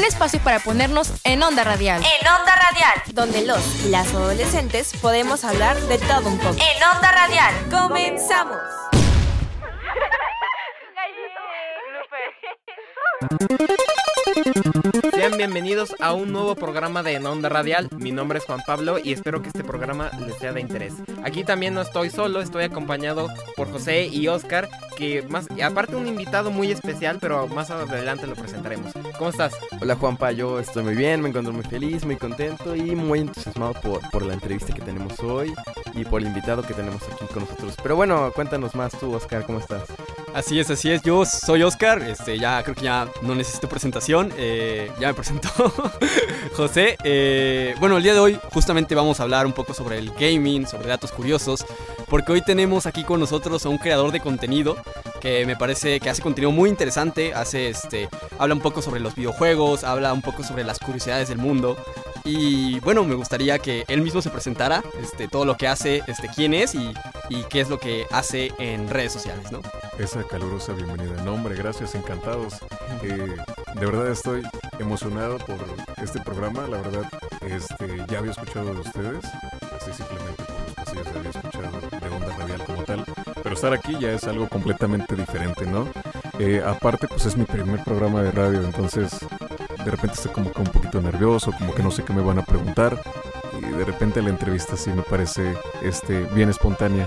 un espacio para ponernos en onda radial. En onda radial. Donde los y las adolescentes podemos hablar de todo un poco. En onda radial. ¡Comenzamos! Bienvenidos a un nuevo programa de En Onda Radial. Mi nombre es Juan Pablo y espero que este programa les sea de interés. Aquí también no estoy solo, estoy acompañado por José y Oscar, que más aparte un invitado muy especial, pero más adelante lo presentaremos. ¿Cómo estás? Hola Juanpa, yo estoy muy bien, me encuentro muy feliz, muy contento y muy entusiasmado por, por la entrevista que tenemos hoy y por el invitado que tenemos aquí con nosotros. Pero bueno, cuéntanos más tú, Oscar, ¿cómo estás? Así es, así es. Yo soy Oscar. Este, ya creo que ya no necesito presentación. Eh, ya me presentó José. Eh, bueno, el día de hoy justamente vamos a hablar un poco sobre el gaming, sobre datos curiosos, porque hoy tenemos aquí con nosotros a un creador de contenido que me parece que hace contenido muy interesante. Hace, este, habla un poco sobre los videojuegos, habla un poco sobre las curiosidades del mundo. Y bueno, me gustaría que él mismo se presentara, este, todo lo que hace, este, quién es y, y qué es lo que hace en redes sociales, ¿no? Esa calurosa bienvenida. No, hombre, gracias, encantados. Eh, de verdad estoy emocionado por este programa. La verdad, este, ya había escuchado de ustedes, así simplemente por los pasillos había escuchado de onda radial como tal. Pero estar aquí ya es algo completamente diferente, ¿no? Eh, aparte, pues es mi primer programa de radio, entonces de repente estoy como que un poquito nervioso, como que no sé qué me van a preguntar. Y de repente la entrevista sí me parece este, bien espontánea.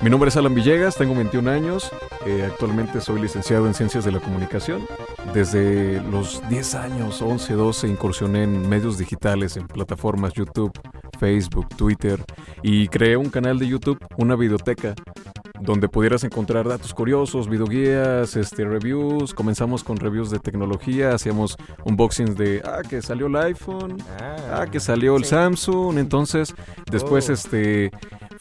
Mi nombre es Alan Villegas, tengo 21 años, eh, actualmente soy licenciado en Ciencias de la Comunicación. Desde los 10 años, 11, 12, incursioné en medios digitales, en plataformas YouTube, Facebook, Twitter y creé un canal de YouTube, una videoteca, donde pudieras encontrar datos curiosos, videoguías, este, reviews. Comenzamos con reviews de tecnología, hacíamos unboxings de, ah, que salió el iPhone, ah, que salió el Samsung. Entonces, después, Oh. este,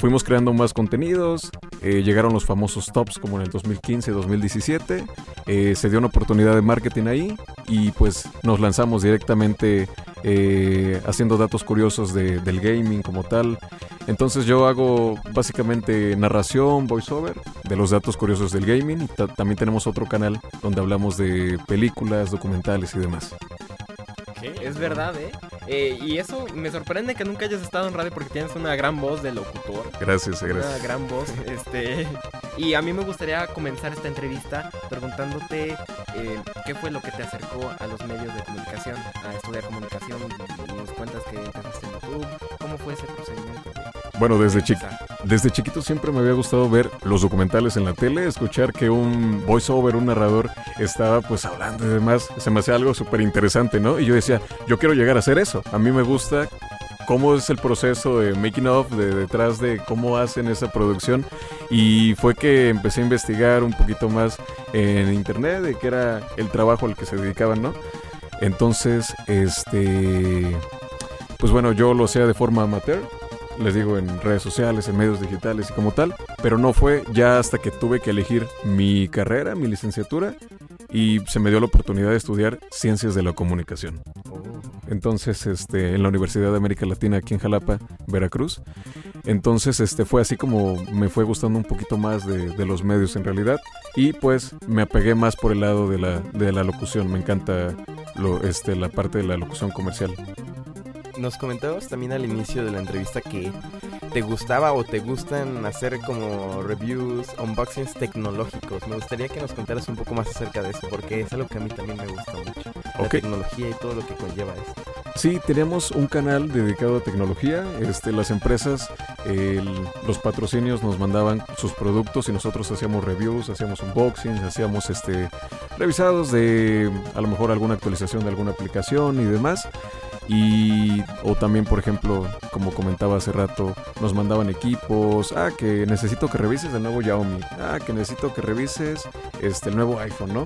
fuimos creando más contenidos. eh, llegaron los famosos tops como en el 2015, 2017. eh, se dio una oportunidad de marketing ahí y pues nos lanzamos directamente eh, haciendo datos curiosos de- del gaming como tal. Entonces yo hago básicamente narración, voiceover de los datos curiosos del gaming. Ta- también tenemos otro canal donde hablamos de películas, documentales y demás. Es verdad, ¿eh? Eh, Y eso me sorprende que nunca hayas estado en radio porque tienes una gran voz de locutor. Gracias, Una gracias. gran voz, este... Y a mí me gustaría comenzar esta entrevista preguntándote eh, qué fue lo que te acercó a los medios de comunicación, a estudiar comunicación. Nos cuentas que empezaste en YouTube. ¿Cómo fue ese procedimiento? Bueno, desde, chi- empezar? desde chiquito siempre me había gustado ver los documentales en la tele, escuchar que un voiceover, un narrador estaba pues hablando y demás. Se me hacía algo súper interesante, ¿no? Y yo decía, yo quiero llegar a hacer eso. A mí me gusta cómo es el proceso de making of, de detrás de cómo hacen esa producción. Y fue que empecé a investigar un poquito más en internet de qué era el trabajo al que se dedicaban, ¿no? Entonces, este, pues bueno, yo lo hacía de forma amateur, les digo en redes sociales, en medios digitales y como tal, pero no fue ya hasta que tuve que elegir mi carrera, mi licenciatura, y se me dio la oportunidad de estudiar ciencias de la comunicación. Entonces, este, en la Universidad de América Latina aquí en Jalapa, Veracruz. Entonces, este, fue así como me fue gustando un poquito más de, de los medios en realidad. Y pues me apegué más por el lado de la, de la locución. Me encanta lo, este, la parte de la locución comercial. Nos comentabas también al inicio de la entrevista que te gustaba o te gustan hacer como reviews, unboxings tecnológicos. Me gustaría que nos contaras un poco más acerca de eso, porque es algo que a mí también me gusta mucho. La tecnología y todo lo que conlleva esto. Sí, tenemos un canal dedicado a tecnología. Este, las empresas, el- los patrocinios nos mandaban sus productos y nosotros hacíamos reviews, hacíamos unboxings, hacíamos este, revisados de a lo mejor alguna actualización de alguna aplicación y demás. Y, o también, por ejemplo, como comentaba hace rato, nos mandaban equipos. Ah, que necesito que revises el nuevo Xiaomi. Ah, que necesito que revises este, el nuevo iPhone, ¿no?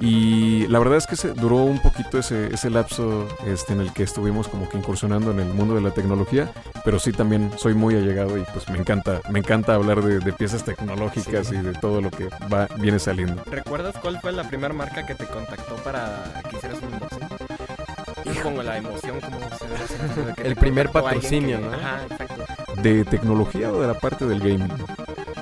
Y la verdad es que se duró un poquito ese, ese lapso este, en el que estuvimos como que incursionando en el mundo de la tecnología, pero sí también soy muy allegado y pues me encanta, me encanta hablar de, de piezas tecnológicas Sí. y de todo lo que va, viene saliendo. ¿Recuerdas cuál fue la primera marca que te contactó para que hicieras un pongo la emoción como se El primer patrocinio, que- ¿no? Ajá, exacto. ¿De tecnología o de la parte del gaming?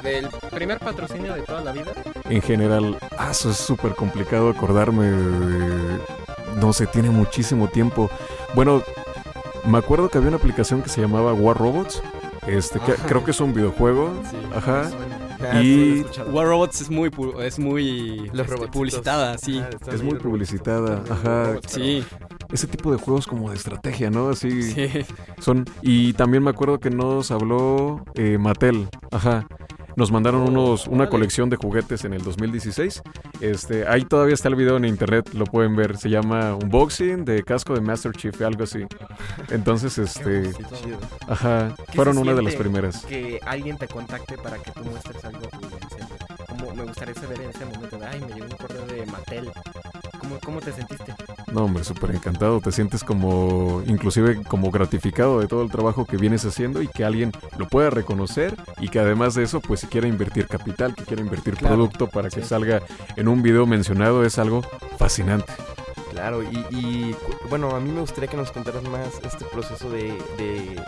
Del primer patrocinio de toda la vida. En general, ah, eso es súper complicado acordarme de, no sé, tiene muchísimo tiempo. Bueno, me acuerdo que había una aplicación que se llamaba War Robots. Este, que, creo que es un videojuego. Sí. Ajá. Ah, Y-. War Robots es muy, pu- es muy este, publicitada, sí. Es muy publicitada, ajá. Sí, Ese tipo de juegos como de estrategia, ¿no? Así sí. son. Y también me acuerdo que nos habló eh, Mattel. Ajá. Nos mandaron unos, una colección de juguetes en el 2016. Este, ahí todavía está el video en internet, lo pueden ver. Se llama Unboxing de casco de Master Chief, algo así. Entonces, este, ajá, ¿Qué fueron una de las primeras. Que alguien te contacte para que tú muestres algo. Como me gustaría saber en ese momento de, ay, me llegó un correo de Mattel. ¿Cómo, cómo te sentiste? No, hombre, súper encantado. Te sientes como, inclusive como gratificado de todo el trabajo que vienes haciendo y que alguien lo pueda reconocer y que además de eso, pues si quiera invertir capital, que quiera invertir Claro, producto para que salga en un video mencionado, es algo fascinante. Claro, y, y, bueno, a mí me gustaría que nos contaras más este proceso de, de,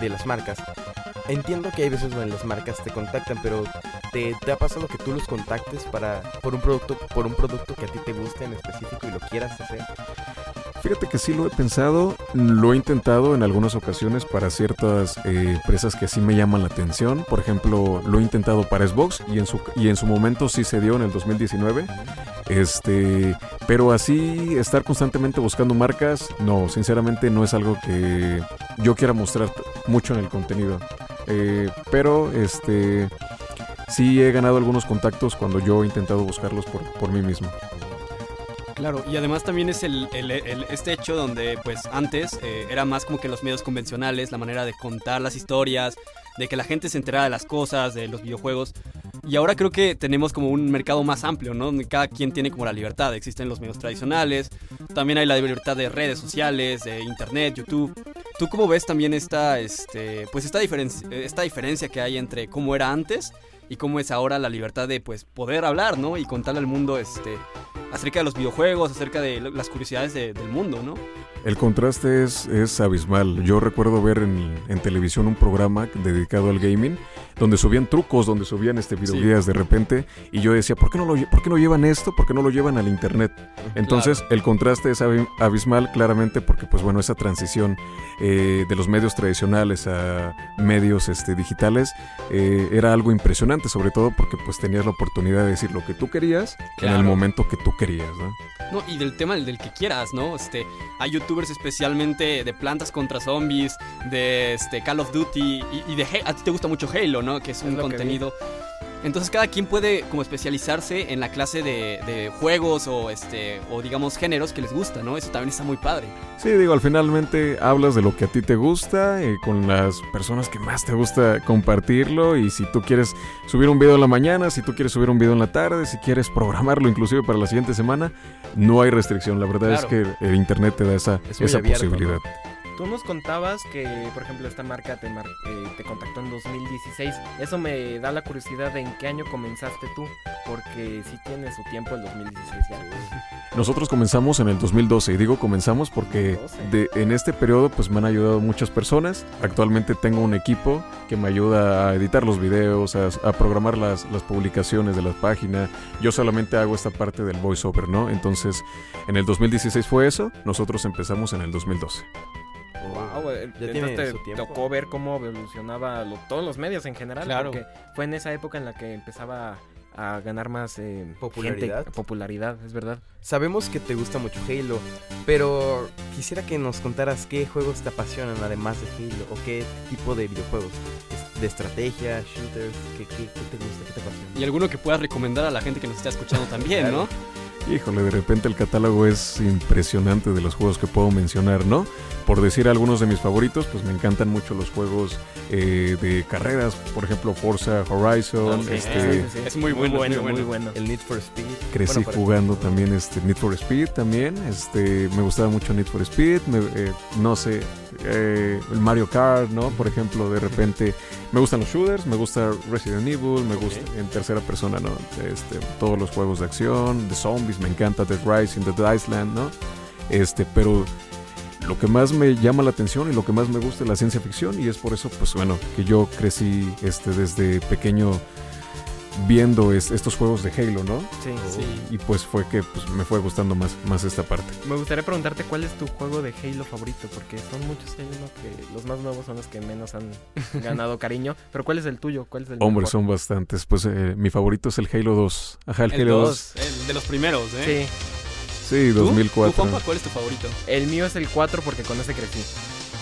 de las marcas. Entiendo que hay veces donde las marcas te contactan, pero ¿te, ha pasado que tú los contactes para por un producto por un producto que a ti te guste en específico y lo quieras hacer? Fíjate que sí lo he pensado, lo he intentado en algunas ocasiones para ciertas eh, empresas que sí me llaman la atención. Por ejemplo, lo he intentado para Xbox y en su, y en su momento sí se dio en el 2019. Este, pero así estar constantemente buscando marcas, no, sinceramente no es algo que yo quiera mostrar mucho en el contenido. Eh, pero este, sí he ganado algunos contactos cuando yo he intentado buscarlos por, por mí mismo. Claro, y además también es el, el- el- este hecho donde pues antes eh, era más como que los medios convencionales, la manera de contar las historias, de que la gente se enterara de las cosas, de los videojuegos. Y ahora creo que tenemos como un mercado más amplio, ¿no? Donde cada quien tiene como la libertad. Existen los medios tradicionales, también hay la libertad de redes sociales, de internet, YouTube. ¿Tú cómo ves también esta, este, pues esta, diferen- esta diferencia que hay entre cómo era antes y cómo es ahora la libertad de pues poder hablar, ¿no? Y contarle al mundo este acerca de los videojuegos, acerca de las curiosidades de- del mundo, ¿no? El contraste es, es abismal. Yo recuerdo ver en, en televisión un programa dedicado al gaming, donde subían trucos, donde subían este videoguías de repente, y yo decía, ¿por qué, no lo, ¿por qué no llevan esto? ¿Por qué no lo llevan al internet? Entonces, el contraste es abi- abismal claramente porque, pues bueno, esa transición eh, de los medios tradicionales a medios este, digitales eh, era algo impresionante, sobre todo porque pues tenías la oportunidad de decir lo que tú querías en el momento que tú querías, ¿no? No, y del tema del, que quieras, ¿no? Este, hay youtubers especialmente de plantas contra zombies, de este Call of Duty y, y de a ti te gusta mucho Halo, ¿no? Que es un contenido. Entonces cada quien puede como especializarse en la clase de, de juegos o este o digamos géneros que les gusta, ¿no? Eso también está muy padre. Sí, digo, al finalmente hablas de lo que a ti te gusta, eh, con las personas que más te gusta compartirlo y si tú quieres subir un video en la mañana, si tú quieres subir un video en la tarde, si quieres programarlo inclusive para la siguiente semana, no hay restricción. La verdad es que el internet te da esa, Es esa abierto, posibilidad. Tú nos contabas que, por ejemplo, esta marca te, mar- eh, te contactó en 2016. Eso me da la curiosidad de en qué año comenzaste tú, porque sí tiene su tiempo el 2016 ya. Nosotros comenzamos en el 2012 y digo comenzamos porque 2012. de, en este periodo pues me han ayudado muchas personas. Actualmente tengo un equipo que me ayuda a editar los videos, a, a programar las, las publicaciones de la página. Yo solamente hago esta parte del voiceover, ¿no? Entonces en el 2016 fue eso, nosotros empezamos en el 2012. Wow, Ya entonces tiene te su tiempo. tocó ver cómo evolucionaba lo- todos los medios en general. Claro. Porque fue en esa época en la que empezaba a ganar más eh, Popularidad. gente, popularidad, es verdad. Sabemos que te gusta mucho Halo, pero quisiera que nos contaras qué juegos te apasionan además de Halo o qué tipo de videojuegos. De estrategia, shooters, ¿qué, qué, qué te gusta, qué te apasiona? Y alguno que puedas recomendar a la gente que nos está escuchando también, ¿no? Híjole, de repente el catálogo es impresionante de los juegos que puedo mencionar, ¿no? Por decir algunos de mis favoritos, pues me encantan mucho los juegos eh, de carreras, por ejemplo Forza Horizon, Sí, este, sí, sí. es muy bueno, es muy bueno. El Need for Speed. crecí Bueno, jugando también este Need for Speed también, este me gustaba mucho Need for Speed, me- eh, no sé, eh, el Mario Kart, ¿no? Por ejemplo, de repente me gustan los shooters, me gusta Resident Evil, me gusta en tercera persona, ¿no? Este, todos los juegos de acción, de zombies, me encanta Dead Rising, Dead Island, ¿no? Este, pero lo que más me llama la atención y lo que más me gusta es la ciencia ficción y es por eso, pues bueno, que yo crecí este, desde pequeño viendo es- estos juegos de Halo, ¿no? Sí. Sí. Y pues fue que pues, me fue gustando más, más esta parte. Me gustaría preguntarte cuál es tu juego de Halo favorito, porque son muchos Halo que los más nuevos son los que menos han ganado cariño. Pero ¿cuál es el tuyo? ¿Cuál es el Hombre, mejor? son bastantes. Pues eh, mi favorito es el Halo 2. Ajá, el, El Halo 2. 2, el de los primeros, ¿eh? Sí, Sí, ¿Tú? 2004. ¿Tú, Juanpa, cuál es tu favorito? el mío es el 4 porque con ese crecí.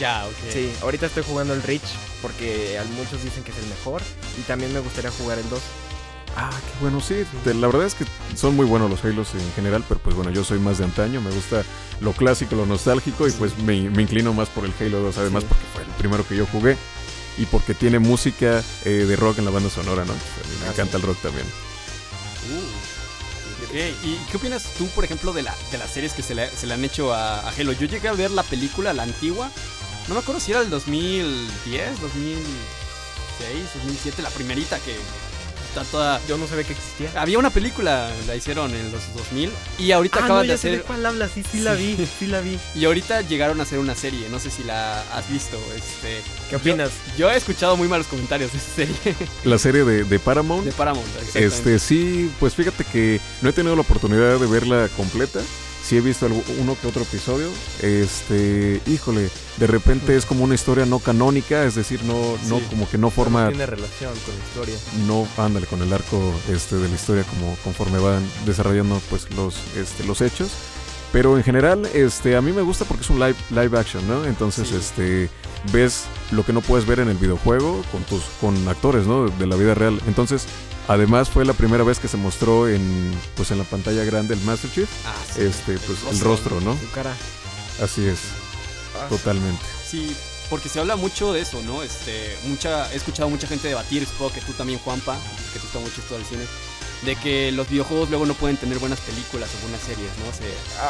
Ya, ok. Sí, ahorita estoy jugando el Reach porque a muchos dicen que es el mejor y también me gustaría jugar el 2. Ah, qué bueno, sí. la verdad es que son muy buenos los Halos en general, pero pues bueno, yo soy más de antaño, me gusta lo clásico, lo nostálgico y pues me, me inclino más por el Halo 2, además Sí. porque fue el primero que yo jugué y porque tiene música eh, de rock en la banda sonora, ¿no? Entonces, me Ah, encanta sí. el rock también. Uh. ¿Y qué opinas tú, por ejemplo, de, la, de las series que se le, se le han hecho a, a Halo? Yo llegué a ver la película, la antigua. No me acuerdo si era del 2010, 2006, 2007, la primerita que está toda... Yo no sabía que existía. Había una película, la hicieron en los 2000 y ahorita Ah, acaban no, de ya sé de hacer... cuál hablas, sí, sí la vi, sí la vi. Y ahorita llegaron a hacer una serie, no sé si la has visto. Este, ¿Qué opinas? yo he escuchado muy malos comentarios de esa serie La serie de, de Paramount, de Paramount. exactamente. este sí, pues fíjate que no he tenido la oportunidad de verla completa. Sí he visto uno que otro episodio. Este, híjole, de repente es como una historia no canónica, es decir, no, no como que no No forma tiene relación con la historia. no ándale con el arco este de la historia como conforme van desarrollando pues los este los hechos pero en general este a mí me gusta porque es un live live action no entonces Sí. este ves lo que no puedes ver en el videojuego con tus con actores no de la vida real entonces además fue la primera vez que se mostró en pues en la pantalla grande el Master Chief Ah, sí, este pues el rostro no Su cara. así es Ah, totalmente Sí, porque se habla mucho de eso, ¿no? Este, mucha, he escuchado mucha gente debatir, supongo que tú también, Juanpa, que tú estás mucho esto del cine, de que los videojuegos luego no pueden tener buenas películas o buenas series, ¿no? Se,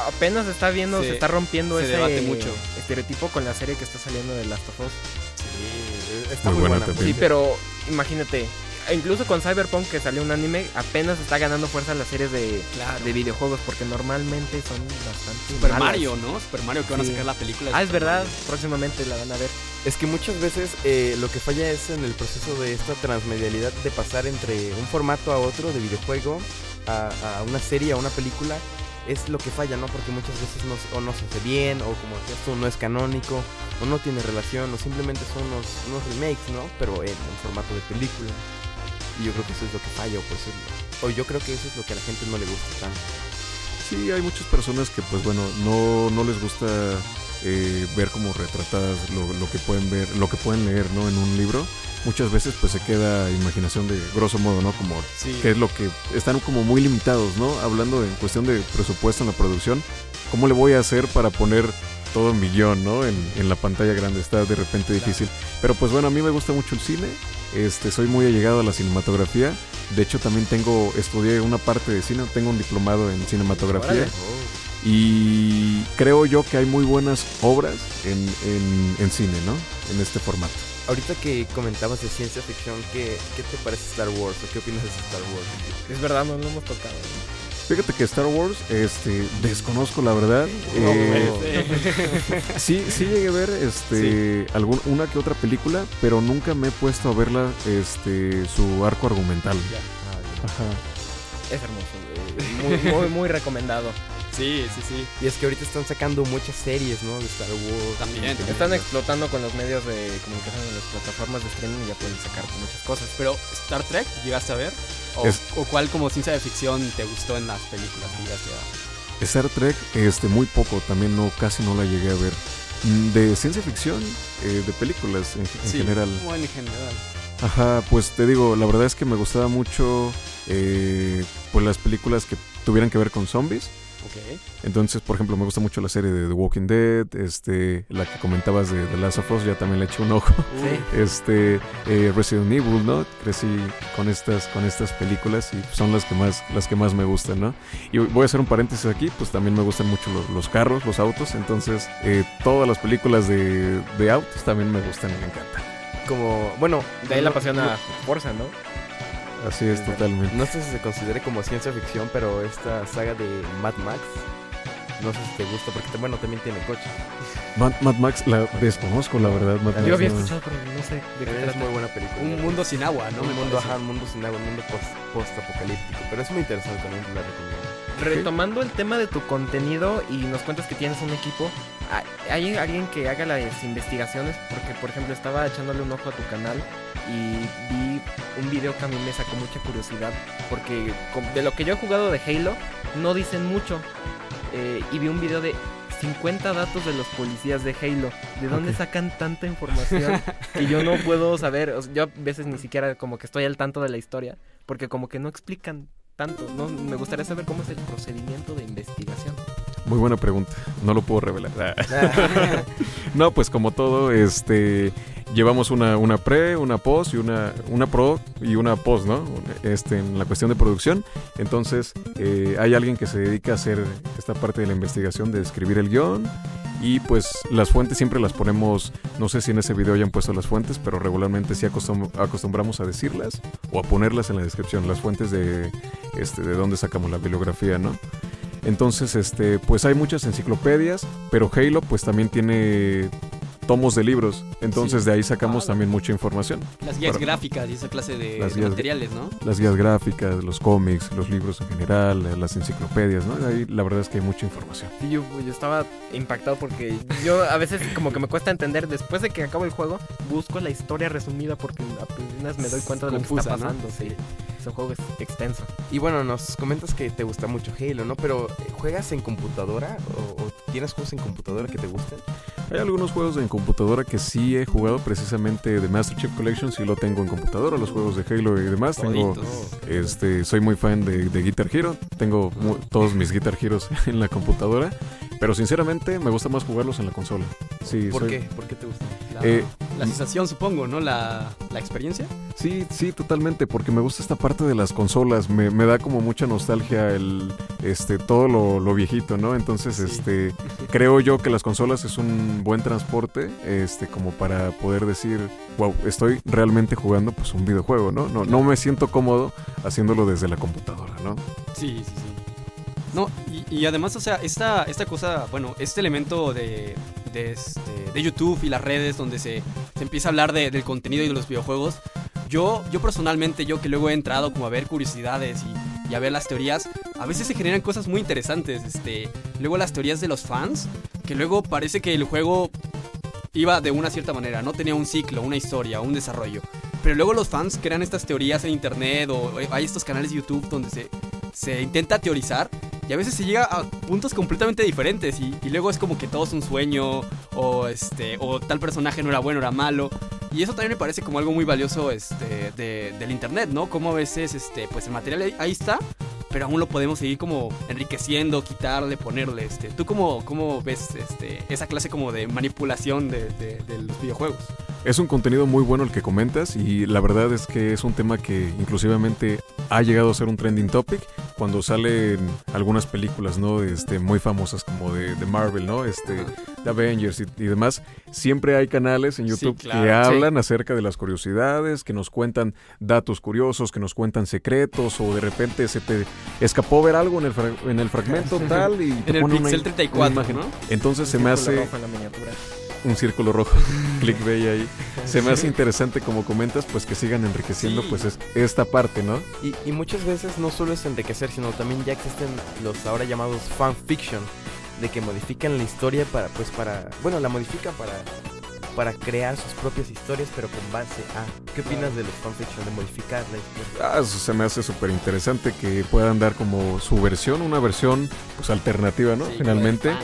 Apenas está viendo, Se- se, está rompiendo se ese debate mucho. estereotipo con la serie que está saliendo de Last of Us. Eh, Está Muy muy, buena buena. también. Sí, pero imagínate, incluso con Cyberpunk que salió un anime, apenas está ganando fuerza las series de, Claro. de videojuegos porque normalmente son bastante Super malas. Mario, ¿no? Super Mario que van a Sí. sacar la película. de Ah, es verdad, Mario. próximamente la van a ver. Es que muchas veces eh, lo que falla es en el proceso de esta transmedialidad de pasar entre un formato a otro de videojuego a, a una serie, a una película. Es lo que falla, ¿no? Porque muchas veces no, se- o no se hace bien, o como decías tú, no es canónico, o no tiene relación, o simplemente son unos, unos remakes, ¿no? Pero en, en formato de película. Y yo creo que eso es lo que falla, o, pues, es- o yo creo que eso es lo que a la gente no le gusta tanto. Sí, hay muchas personas que pues bueno, no, no les gusta eh, ver como retratadas lo, lo que pueden ver, lo que pueden leer, ¿no? En un libro. Muchas veces pues se queda imaginación de grosso modo, ¿no? Como Sí. que es lo que están como muy limitados, ¿no? Hablando en cuestión de presupuesto en la producción, ¿cómo le voy a hacer para poner todo en millón, ¿no? En, en la pantalla grande está de repente difícil. Pero pues bueno, a mí me gusta mucho el cine. Este, soy muy allegado a la cinematografía. De hecho, también tengo, estudié una parte de cine, tengo un diplomado en cinematografía. Y creo yo que hay muy buenas obras en, en, en cine, ¿no? En este formato. Ahorita que comentabas de ciencia ficción, ¿qué, qué te parece Star Wars? ¿O qué opinas de Star Wars? Es verdad, no lo hemos tocado. Fíjate que Star Wars, este, desconozco la verdad. Eh, sí, sí llegué a ver este, algún, una que otra película, pero nunca me he puesto a verla, este, su arco argumental. Ajá. Es hermoso. eh, Muy, muy, muy recomendado. Sí, sí, sí. Y es que ahorita están sacando muchas series, ¿no? De Star Wars. También, también. Están explotando con los medios de comunicación en las plataformas de streaming y ya pueden sacar muchas cosas. Pero, ¿Star Trek llegaste a ver? ¿O, Es- o cuál como ciencia de ficción te gustó en las películas que llegaste a Star Trek, este, muy poco, también no, casi no la llegué a ver. Mm, De ciencia ficción, eh, de películas en, en Sí, general. En general. Ajá, pues te digo, la verdad es que me gustaba mucho eh, pues las películas que tuvieran que ver con zombies. Ok. Entonces, por ejemplo, me gusta mucho la serie de The Walking Dead, este, la que comentabas de The Last of Us, ya también le eché un ojo. Este, eh, Resident Evil, ¿no? Crecí con estas, con estas películas y son las que más, las que más me gustan, ¿no? Y voy a hacer un paréntesis aquí, pues también me gustan mucho los, los carros, los autos, entonces eh, todas las películas de, de autos también me gustan y me encantan. Como, bueno, De ahí la pasión a Forza, ¿no? Así es, totalmente. No sé si se considere como ciencia ficción, pero esta saga de Mad Max. No sé si te gusta, porque bueno, también tiene coches. Mad, Mad Max la desconozco, la verdad. Mad Max Yo había no- escuchado, pero no sé de qué es muy buena película. Un mundo sin agua, ¿no? un Me mundo, ajá, un mundo sin agua, un mundo post- post-apocalíptico. pero es muy interesante también, la recomiendo. Retomando el tema de tu contenido y nos cuentas que tienes un equipo, ¿hay- ¿hay alguien que haga las investigaciones? Porque, por ejemplo, estaba echándole un ojo a tu canal y vi un video que a mí me sacó mucha curiosidad. Porque de lo que yo he jugado de Halo, no dicen mucho. Eh, y vi un video de 50 datos de los policías de Halo. ¿De dónde sacan tanta información que yo no puedo saber? O sea, yo a veces ni siquiera como que estoy al tanto de la historia. Porque como que no explican tanto. ¿no? Me gustaría saber cómo es el procedimiento de investigación. Muy buena pregunta. No lo puedo revelar. no, pues como todo, este llevamos una, una pre, una post y una, una pro y una post, ¿no? Este, en la cuestión de producción. Entonces, eh, hay alguien que se dedica a hacer esta parte de la investigación, de escribir el guion. Y pues las fuentes siempre las ponemos, no sé si en ese video hayan puesto las fuentes, pero regularmente sí acostum- acostumbramos a decirlas o a ponerlas en la descripción, las fuentes de, este, de dónde sacamos la bibliografía, ¿no? Entonces, este, pues hay muchas enciclopedias, pero Halo pues también tiene tomos de libros. Entonces Sí. de ahí sacamos Ah, también mucha información. Las guías Para- gráficas y esa clase de, Las de guías- materiales, ¿no? Las guías gráficas, los cómics, los libros en general, las enciclopedias, ¿no? Ahí la verdad es que hay mucha información. Sí, yo, yo estaba impactado porque yo a veces como que me cuesta entender, después de que acabo el juego, busco la historia resumida porque apenas me doy cuenta de lo que está ¿no? pasando. Sí. Es un juego ex- extenso. Y bueno, nos comentas que te gusta mucho Halo, ¿no? Pero eh, ¿juegas en computadora o, o tienes juegos en computadora que te gusten? Hay algunos juegos en computadora que sí he jugado, precisamente de Master Chief Collection, sí lo tengo en computadora, los juegos de Halo y demás. Tengo, este, soy muy fan de, de Guitar Hero, tengo mu- todos mis Guitar Heroes en la computadora, pero sinceramente me gusta más jugarlos en la consola. Sí, ¿Por soy- qué? ¿Por qué te gustan? La, Eh, la sensación, supongo, ¿no? La, la experiencia. Sí, sí, totalmente, porque me gusta esta parte de las consolas, me, me da como mucha nostalgia el, este, todo lo, lo viejito, ¿no? Entonces, Sí. este, creo yo que las consolas es un buen transporte, este, como para poder decir, wow, estoy realmente jugando, pues, un videojuego, ¿no? No, no me siento cómodo haciéndolo desde la computadora, ¿no? Sí, sí, sí. No, y, y además, o sea, esta, esta cosa, bueno, este elemento de, de, este, de YouTube y las redes donde se, se empieza a hablar de- del contenido y de los videojuegos, yo, yo personalmente, yo que luego he entrado como a ver curiosidades y, y a ver las teorías, a veces se generan cosas muy interesantes. Este, luego las teorías de los fans, que luego parece que el juego iba de una cierta manera, no tenía un ciclo, una historia, un desarrollo. Pero luego los fans crean estas teorías en internet o eh, hay estos canales de YouTube donde se, se intenta teorizar y a veces se llega a puntos completamente diferentes y, luego es como que todo es un sueño o este o tal personaje no era bueno, era malo. Y eso también me parece como algo muy valioso este, de- del internet, ¿no? Como a veces este, pues el material ahí, está, pero aún lo podemos seguir como enriqueciendo, quitarle, ponerle. Este. ¿Tú cómo, cómo ves este, esa clase como de manipulación de, de- de los videojuegos? Es un contenido muy bueno el que comentas y la verdad es que es un tema que inclusivamente ha llegado a ser un trending topic cuando salen algunas películas, ¿no? Este, muy famosas como de, de Marvel, ¿no? Este, de Avengers y, y demás. Siempre hay canales en Sí, YouTube claro, que sí. hablan acerca de las curiosidades, que nos cuentan datos curiosos, que nos cuentan secretos o de repente se te escapó ver algo en el, fra- en el fragmento tal y te En el pone una- Pixel una 34, imagen. ¿no? Entonces se me hace un círculo rojo, clickbait ahí. Se me hace interesante como comentas, pues que sigan enriqueciendo Sí. pues es- esta parte, ¿no? Y, y muchas veces no solo es enriquecer, sino también ya existen los ahora llamados fanfiction, de que modifican la historia para, pues para, bueno, la modifican para, para crear sus propias historias, pero con base a. ¿Qué opinas de los fanfiction, de modificar la historia? Ah, eso se me hace súper interesante que puedan dar como su versión, una versión pues alternativa, ¿no? Sí, Finalmente.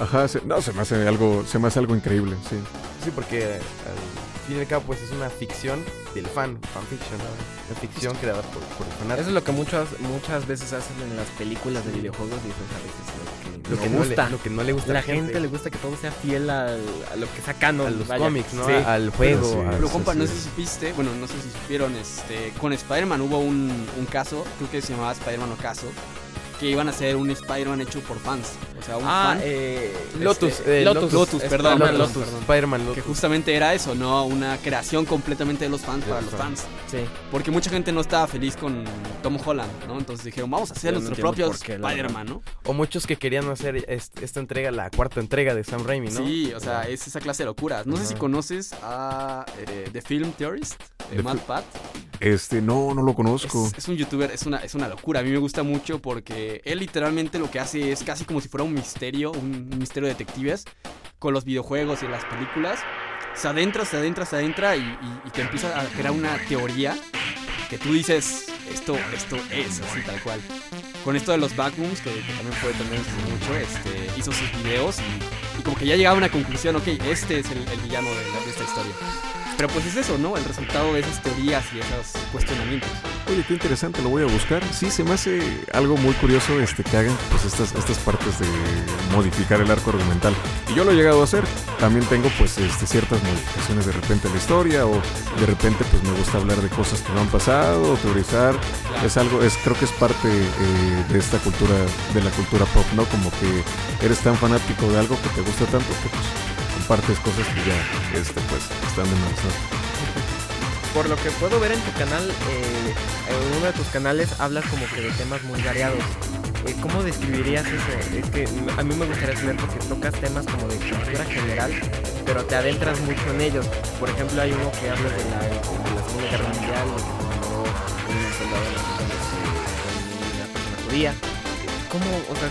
Ajá, se- no, se me hace algo, se me hace algo increíble, sí. Sí, porque al fin y al cabo, pues es una ficción del fan, fanfiction, ¿no? Una ficción creada por, por el fanático. Eso es lo que muchas muchas veces hacen en las películas de videojuegos y eso es a veces lo que, lo no que no, le, gusta. lo que no le gusta la a gente, le gusta que todo sea fiel al- a lo que sea canon. a los vaya. cómics, ¿no? Sí. Al juego. sí. Pero sí, compa, sí. no sé si supiste, bueno, no sé si supieron, este, con Spider-Man hubo un, un caso, creo que se llamaba Spider-Man Ocaso, que iban a hacer un Spider-Man hecho por fans. O sea, un Ah, fan. eh, Lotus, este, eh, Lotus, Lotus, perdón, Spider-Man Lotus, Lotus. perdón. Spider-Man Que Lotus. justamente era eso, ¿no? Una creación completamente de los fans De para los fans. Sí. Porque mucha gente no estaba feliz con Tom Holland, ¿no? Entonces dijeron, vamos a hacer Yo no nuestro entiendo propio Spider-Man, ¿no? O muchos que querían hacer est- esta entrega, la cuarta entrega de Sam Raimi, ¿no? Sí, o sea, es esa clase de locuras. No sé si conoces a eh, The Film Theorist, de The Matt Pat. Este, no, no lo conozco. Es, es un youtuber, es una, es una locura. A mí me gusta mucho porque él literalmente lo que hace es casi como si fuera un misterio, un misterio de detectives con los videojuegos y las películas. Se adentra, se adentra, se adentra y, te empieza a crear una teoría que tú dices, esto, esto es así tal cual. Con esto de los backrooms, que, también fue también mucho, este, hizo sus videos y, y como que ya llegaba a una conclusión, ok, este es el, villano de, de esta historia. Pero pues es eso, ¿no? El resultado de esas teorías y esos cuestionamientos. Oye, qué interesante, lo voy a buscar. Sí, se me hace algo muy curioso este que hagan pues estas, estas partes de modificar el arco argumental. Y yo lo he llegado a hacer. También tengo pues este, ciertas modificaciones de repente a la historia o de repente pues me gusta hablar de cosas que no han pasado, o teorizar. Es algo, es creo que es parte eh, de esta cultura, de la cultura pop, ¿no? Como que eres tan fanático de algo que te gusta tanto que pues compartes cosas que ya este, pues están de más. Por lo que puedo ver en tu canal, eh, en uno de tus canales hablas como que de temas muy variados. Eh, ¿Cómo describirías eso? Es que a mí me gustaría saber porque tocas temas como de cultura general, pero te adentras mucho en ellos. Por ejemplo, hay uno que habla de la, de la Segunda Guerra Mundial, de que mandó un soldado mexicano con una persona judía. Eh, ¿Cómo, o sea,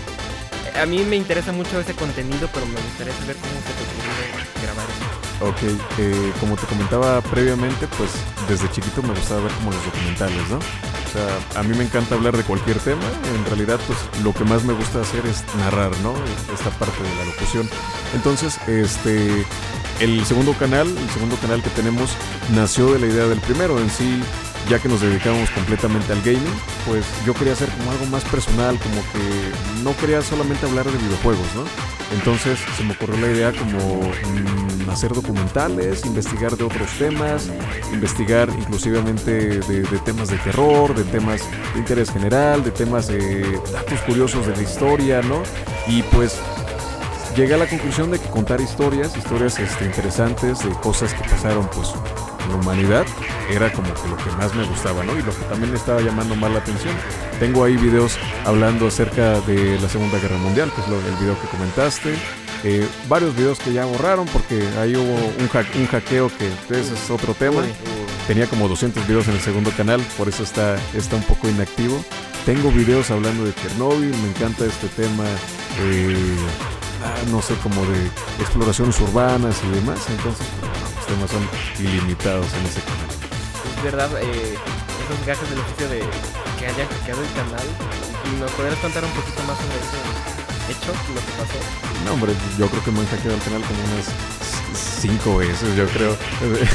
a mí me interesa mucho ese contenido, pero me gustaría saber cómo se te ocurrió grabar eso. Ok, eh, como te comentaba previamente, pues desde chiquito me gustaba ver como los documentales, ¿no? O sea, a mí me encanta hablar de cualquier tema. En realidad, pues lo que más me gusta hacer es narrar, ¿no? Esta parte de la locución. Entonces, este, el segundo canal, el segundo canal que tenemos, nació de la idea del primero. En sí, ya que nos dedicamos completamente al gaming, pues yo quería hacer como algo más personal, como que no quería solamente hablar de videojuegos, ¿no? Entonces se me ocurrió la idea como mm, hacer documentales, investigar de otros temas, investigar inclusivamente de, de temas de terror, de temas de interés general, de temas de datos curiosos de la historia, ¿no? Y pues llegué a la conclusión de que contar historias, historias este, interesantes de cosas que pasaron pues en la humanidad, era como que lo que más me gustaba, ¿no? Y lo que también me estaba llamando más la atención. Tengo ahí videos hablando acerca de la Segunda Guerra Mundial, que es lo, el video que comentaste. Eh, varios videos que ya borraron porque ahí hubo un, hack- un hackeo que ese es otro tema. Tenía como 200 videos en el segundo canal, por eso está, está un poco inactivo. Tengo videos hablando de Chernobyl, me encanta este tema, eh, ah, no sé, como de exploraciones urbanas y demás. Entonces, los temas son ilimitados en ese canal. Verdad, eh, esos gajes del oficio de que hayan hackeado el canal. ¿Y ¿Nos podrías contar un poquito más sobre ese hecho, lo que pasó? No, hombre, yo creo que me han hackeado el canal como unas cinco veces, yo creo,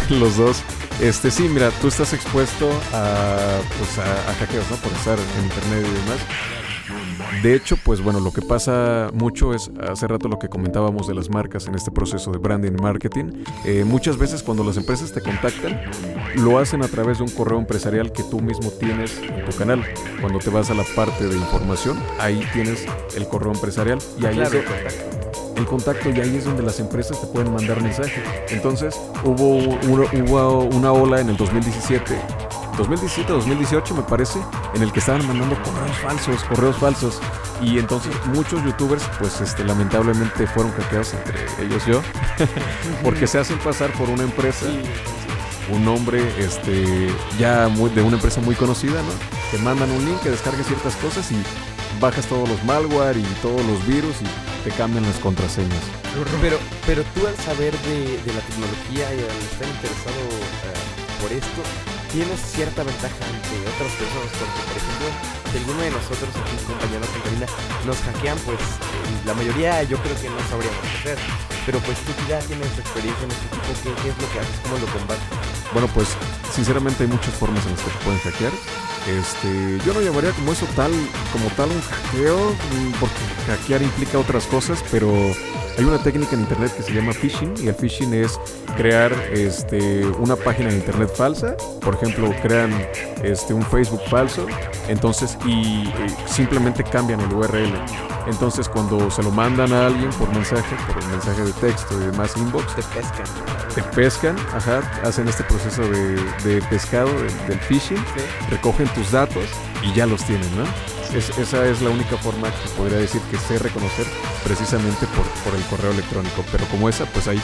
los dos. Este, sí, mira, tú estás expuesto a, pues, a hackeos, ¿no? Por estar en internet y demás. De hecho, pues bueno, lo que pasa mucho es, hace rato lo que comentábamos de las marcas en este proceso de branding y marketing, eh, muchas veces cuando las empresas te contactan, lo hacen a través de un correo empresarial que tú mismo tienes en tu canal. Cuando te vas a la parte de información, ahí tienes el correo empresarial y ahí Claro, es el contacto y ahí es donde las empresas te pueden mandar mensaje. Entonces hubo una ola en el 2017, 2017-2018 me parece, en el que estaban mandando correos falsos, correos falsos. Y entonces muchos youtubers, pues este, lamentablemente fueron hackeados, entre ellos yo, porque se hacen pasar por una empresa un nombre este ya muy- de una empresa muy conocida, ¿no? Te mandan un link que descargues ciertas cosas y bajas todos los malware y todos los virus y te cambian las contraseñas. Pero, pero tú al saber de, de la tecnología y al estar interesado eh, por esto, tienes cierta ventaja ante otras personas, porque por ejemplo, si alguno de nosotros aquí, compañeros en cabina, nos hackean, pues eh, la mayoría yo creo que no sabríamos hacer. Pero pues tú ya tienes experiencia en este tipo, ¿qué, qué es lo que haces? ¿Cómo lo combates? Bueno, pues sinceramente hay muchas formas en las que te pueden hackear. Este, yo no llamaría como eso tal, como tal un hackeo, mm, porque hackear implica otras cosas, pero hay una técnica en internet que se llama phishing y el phishing es crear este, una página de internet falsa, por ejemplo, crean este, un Facebook falso, entonces y, eh, simplemente cambian el URL. Entonces cuando se lo mandan a alguien por mensaje, por el mensaje de texto y demás inbox, Te pescan. te pescan, ajá, hacen este proceso de, de pescado, de- del phishing, recogen tus datos y ya los tienen, ¿no? Es- esa es la única forma que podría decir que sé reconocer precisamente por, por el correo electrónico. Pero como esa, pues hay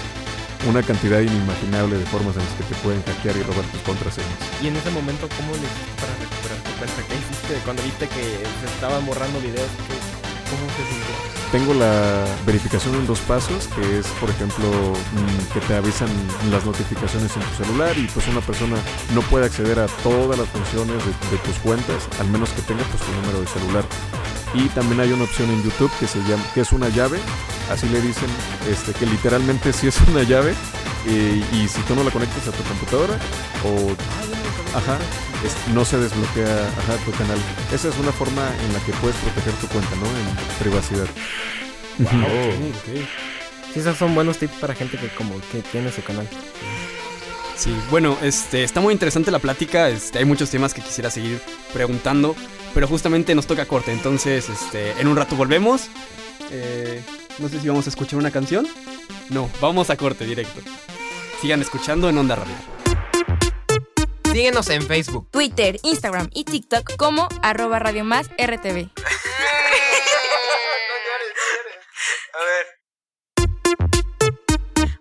una cantidad inimaginable de formas en las que te pueden hackear y robar tus contraseñas. Y en ese momento, ¿cómo le hiciste para recuperar tu cuenta? ¿Qué hiciste cuando viste que se estaban borrando videos? ¿Qué- ¿Cómo se sintió? Tengo la verificación en dos pasos, que es, por ejemplo, mm, que te avisan las notificaciones en tu celular y pues una persona no puede acceder a todas las funciones de, de tus cuentas, al menos que tenga pues tu número de celular. Y también hay una opción en YouTube que se llama, que es una llave, así le dicen, este, que literalmente sí es una llave, eh, y si tú no la conectas a tu computadora o Ajá, es- no se desbloquea ajá, tu canal. Esa es una forma en la que puedes proteger tu cuenta, ¿no? En privacidad. Sí, esos son buenos tips para gente que como que tiene su canal. Sí, bueno, este, está muy interesante la plática, este, hay muchos temas que quisiera seguir preguntando, pero justamente nos toca corte, entonces, este, en un rato volvemos. Eh, no sé si vamos a escuchar una canción. No, vamos a corte directo. Sigan escuchando en Onda Radio. Síguenos en Facebook. Twitter, Instagram y TikTok como arroba Radio Más RTV.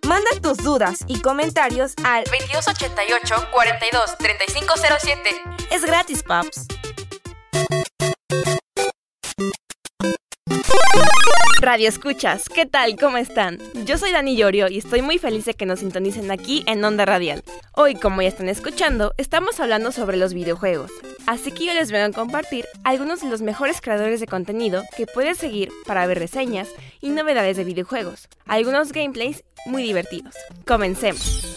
Manda tus dudas y comentarios al 2288 42 3507. Es gratis, paps. Radio Escuchas, ¿qué tal? ¿Cómo están? Yo soy Dani Llorio y estoy muy feliz de que nos sintonicen aquí en Onda Radial. Hoy, como ya están escuchando, estamos hablando sobre los videojuegos. Así que yo les vengo a compartir algunos de los mejores creadores de contenido que puedes seguir para ver reseñas y novedades de videojuegos. Algunos gameplays muy divertidos. Comencemos.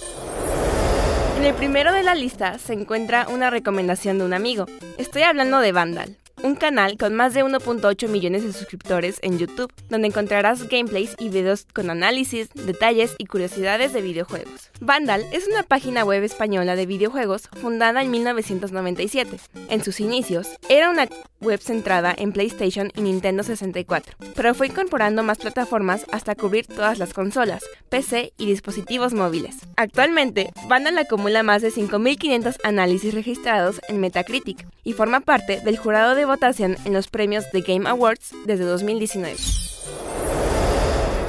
En el primero de la lista se encuentra una recomendación de un amigo. Estoy hablando de Vandal, un canal con más de 1.8 millones de suscriptores en YouTube, donde encontrarás gameplays y videos con análisis, detalles y curiosidades de videojuegos. Vandal es una página web española de videojuegos fundada en 1997. En sus inicios, era una web centrada en PlayStation y Nintendo 64, pero fue incorporando más plataformas hasta cubrir todas las consolas, PC y dispositivos móviles. Actualmente, Vandal acumula más de 5.500 análisis registrados en Metacritic y forma parte del jurado de votación en los premios The Game Awards desde 2019.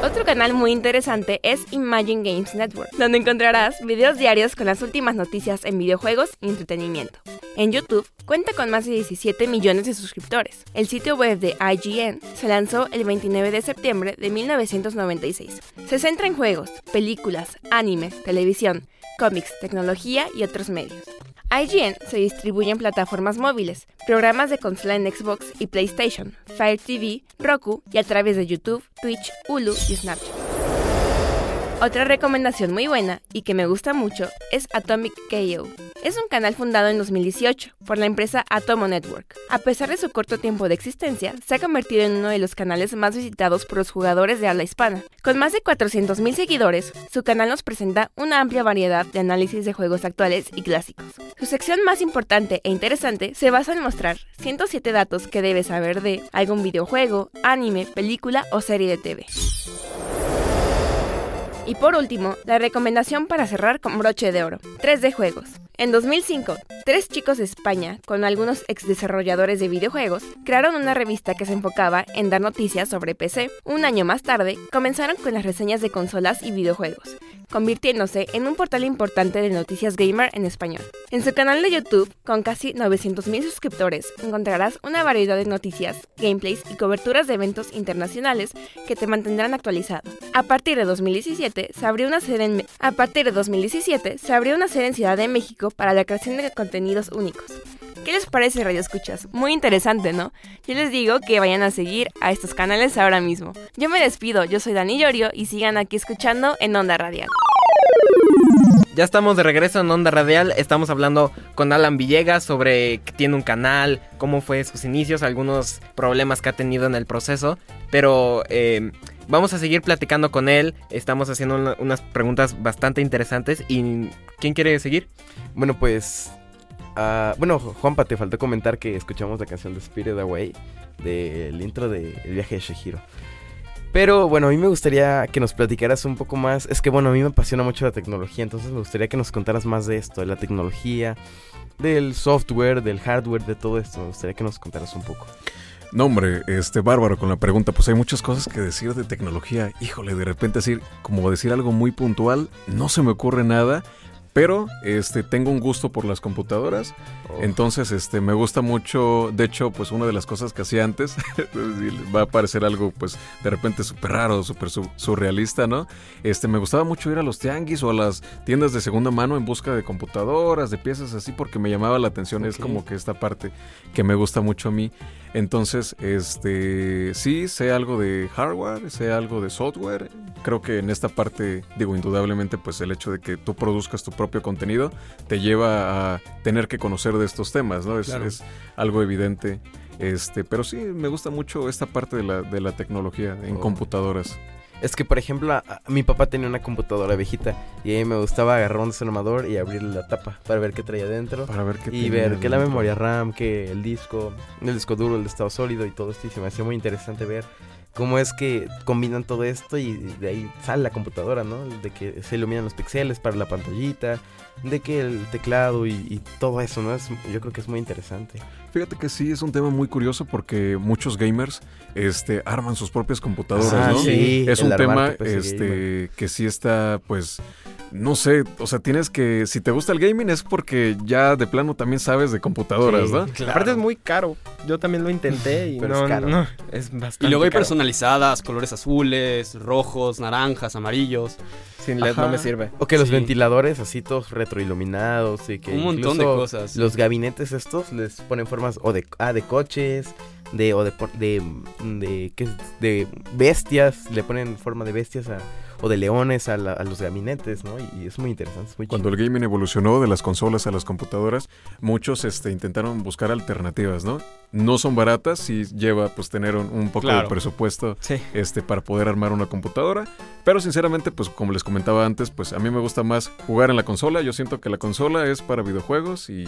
Otro canal muy interesante es Imagine Games Network, donde encontrarás videos diarios con las últimas noticias en videojuegos y entretenimiento. En YouTube cuenta con más de 17 millones de suscriptores. El sitio web de IGN se lanzó el 29 de septiembre de 1996. Se centra en juegos, películas, anime, televisión, cómics, tecnología y otros medios. IGN se distribuye en plataformas móviles, programas de consola en Xbox y PlayStation, Fire TV, Roku y a través de YouTube, Twitch, Hulu y Snapchat. Otra recomendación muy buena y que me gusta mucho es Atomic KO. Es un canal fundado en 2018 por la empresa Atomo Network. A pesar de su corto tiempo de existencia, se ha convertido en uno de los canales más visitados por los jugadores de habla hispana. Con más de 400.000 seguidores, su canal nos presenta una amplia variedad de análisis de juegos actuales y clásicos. Su sección más importante e interesante se basa en mostrar 107 datos que debes saber de algún videojuego, anime, película o serie de TV. Y por último, la recomendación para cerrar con broche de oro. 3D Juegos. En 2005, tres chicos de España, con algunos ex desarrolladores de videojuegos, crearon una revista que se enfocaba en dar noticias sobre PC. Un año más tarde, comenzaron con las reseñas de consolas y videojuegos, convirtiéndose en un portal importante de noticias gamer en español. En su canal de YouTube, con casi 900.000 suscriptores, encontrarás una variedad de noticias, gameplays y coberturas de eventos internacionales que te mantendrán actualizado. A partir de 2017, se abrió una sede en a partir de 2017 se abrió una sede en Ciudad de México para la creación de contenidos únicos. ¿Qué les parece, Radio Escuchas? Muy interesante, ¿no? Yo les digo que vayan a seguir a estos canales ahora mismo. Yo me despido, yo soy Dani Llorio y sigan aquí escuchando en Onda Radial. Ya estamos de regreso en Onda Radial. Estamos hablando con Alan Villegas sobre que tiene un canal, cómo fue sus inicios, algunos problemas que ha tenido en el proceso. Pero eh, vamos a seguir platicando con él. Estamos haciendo una- unas preguntas bastante interesantes. ¿Y quién quiere seguir? Bueno, pues. ah, bueno, Juanpa, te faltó comentar que escuchamos la canción de Spirit Away. del intro de El viaje de Shihiro. Pero bueno, a mí me gustaría que nos platicaras un poco más. Es que bueno, a mí me apasiona mucho la tecnología, entonces me gustaría que nos contaras más de esto, de la tecnología, del software, del hardware, de todo esto. Me gustaría que nos contaras un poco. No, hombre, este bárbaro con la pregunta, pues hay muchas cosas que decir de tecnología. Híjole, de repente decir, como decir algo muy puntual, no se me ocurre nada. Pero este tengo un gusto por las computadoras. Oh. Entonces, este me gusta mucho, de hecho, pues una de las cosas que hacía antes va a parecer algo pues de repente súper raro, súper su- surrealista, ¿no? Este me gustaba mucho ir a los tianguis o a las tiendas de segunda mano en busca de computadoras, de piezas así porque me llamaba la atención, es Ok. como que esta parte que me gusta mucho a mí. Entonces, este sí, sé algo de hardware, sé algo de software. Creo que en esta parte, digo, indudablemente, pues el hecho de que tú produzcas tu propio contenido te lleva a tener que conocer de estos temas, ¿no? Es, Claro. es algo evidente. Este, pero sí, me gusta mucho esta parte de la, de la tecnología en Oh. computadoras. Es que, por ejemplo, a- a- mi papá tenía una computadora viejita y a mí me gustaba agarrar un desarmador y abrirle la tapa para ver qué traía dentro. Para ver qué Y tenía ver que la memoria RAM, que el disco, el disco duro, el estado sólido y todo esto. Y se me hacía muy interesante ver cómo es que combinan todo esto y de ahí sale la computadora, ¿no? De que se iluminan los píxeles para la pantallita, de que el teclado y, y todo eso, ¿no? Es, yo creo que es muy interesante. Fíjate que sí, es un tema muy curioso porque muchos gamers este, arman sus propias computadoras, Ah, ¿no? sí, es un tema gamer. este, que sí está, pues, no sé, o sea, tienes que, si te gusta el gaming es porque ya de plano también sabes de computadoras, Sí. ¿no? Aparte es muy caro. Yo también lo intenté y Pero es no, caro. no, es bastante Y luego hay caro. personalizadas, colores azules, rojos, naranjas, amarillos. Sin LED no Ajá. me sirve. O que los Sí. ventiladores así todos retroiluminados y que Un montón de cosas. Los gabinetes estos les ponen formas o de ah, de coches, de o de por- de de, ¿qué es? de bestias, le ponen forma de bestias a- o de leones a, la- a los gabinetes, ¿no? Y, y es muy interesante, es muy Cuando chido. el gaming evolucionó de las consolas a las computadoras, muchos este, intentaron buscar alternativas, ¿no? No son baratas y lleva pues tener un, un poco Claro. de presupuesto Sí. este, para poder armar una computadora. Pero sinceramente, pues como les comentaba antes, pues a mí me gusta más jugar en la consola. Yo siento que la consola es para videojuegos y,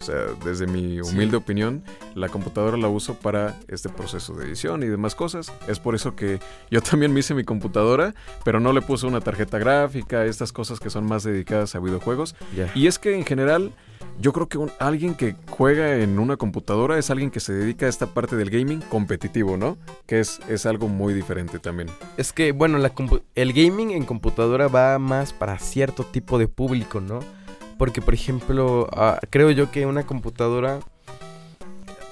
o sea, desde mi humilde opinión, la computadora la uso para este proceso de edición y demás cosas. Es por eso que yo también me hice mi computadora, pero no le puse una tarjeta gráfica, estas cosas que son más dedicadas a videojuegos. Y es que en general, yo creo que un- alguien que juega en una computadora es alguien que se dedica a esta parte del gaming competitivo, ¿no? Que es, es algo muy diferente también. Es que bueno, la el gaming en computadora va más para cierto tipo de público, ¿no? Porque por ejemplo, ah, creo yo que una computadora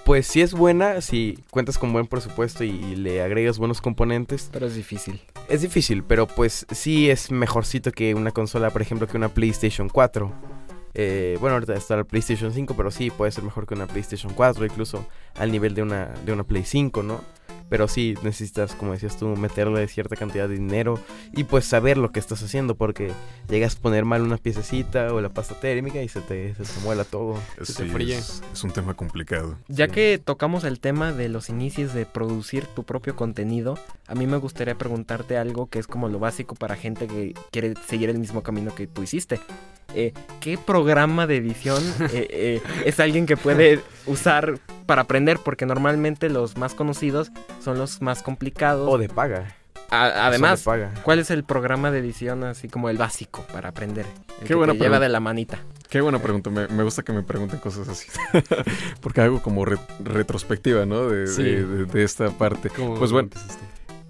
pues sí es buena si cuentas con buen presupuesto y, y le agregas buenos componentes. Pero es difícil. Es difícil, pero pues sí es mejorcito que una consola, por ejemplo, que una PlayStation 4. Eh, bueno, ahorita está la PlayStation 5, pero sí puede ser mejor que una PlayStation 4, incluso al nivel de una, de una Play 5, ¿no? Pero sí necesitas, como decías tú, meterle cierta cantidad de dinero y pues saber lo que estás haciendo, porque llegas a poner mal una piececita o la pasta térmica y se te, se te muela todo. Se te fríe. Es, es un tema complicado. Ya Sí. que tocamos el tema de los inicios de producir tu propio contenido, a mí me gustaría preguntarte algo que es como lo básico para gente que quiere seguir el mismo camino que tú hiciste. Eh, ¿Qué programa de edición eh, eh, es alguien que puede usar para aprender? Porque normalmente los más conocidos son los más complicados. O de paga. A- además, de paga. ¿cuál es el programa de edición así como el básico para aprender? El Qué que buena te lleva pregunta. de la manita. Qué buena pregunta, me, me gusta que me pregunten cosas así. Porque hago como re- retrospectiva, ¿no? De, Sí. de- de- de esta parte. ¿Cómo Pues bueno?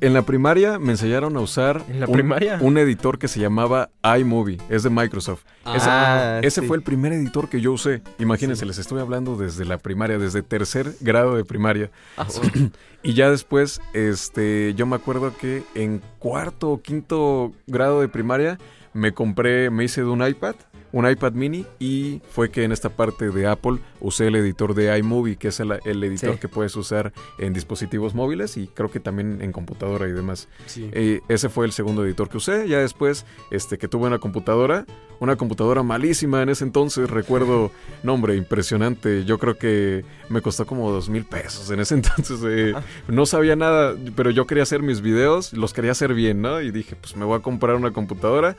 En la primaria me enseñaron a usar ¿En la un, primaria? un editor que se llamaba iMovie, es de Microsoft. Ese- Ah, Ese sí. fue el primer editor que yo usé. Imagínense, les estoy hablando desde la primaria, desde tercer grado de primaria. Ah, bueno. Y ya después, este, yo me acuerdo que en cuarto o quinto grado de primaria me compré, me hice de un iPad, un iPad mini, y fue que en esta parte de Apple usé el editor de iMovie, que es el, el editor Sí. que puedes usar en dispositivos móviles y creo que también en computadora y demás. Sí. Eh, ese fue el segundo editor que usé. Ya después, este, que tuve una computadora, una computadora malísima en ese entonces, recuerdo, nombre impresionante. Yo creo que me costó como dos mil pesos en ese entonces. eh, no sabía nada, pero yo quería hacer mis videos, los quería hacer bien, ¿no? Y dije, pues me voy a comprar una computadora.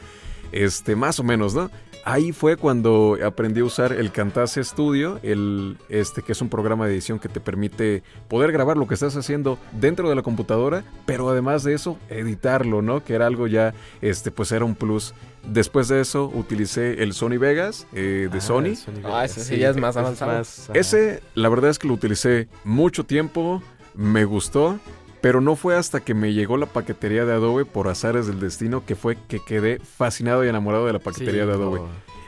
Este, más o menos, ¿no? Ahí fue cuando aprendí a usar el Camtasia Studio, el, este, que es un programa de edición que te permite poder grabar lo que estás haciendo dentro de la computadora, pero además de eso, editarlo, ¿no? Que era algo ya, este, pues era un plus. Después de eso, utilicé el Sony Vegas eh, de Ah, Sony. Ah, ese sí ya es más avanzado. Ese, la verdad es que lo utilicé mucho tiempo, me gustó, pero no fue hasta que me llegó la paquetería de Adobe por azares del destino que fue que quedé fascinado y enamorado de la paquetería de Adobe.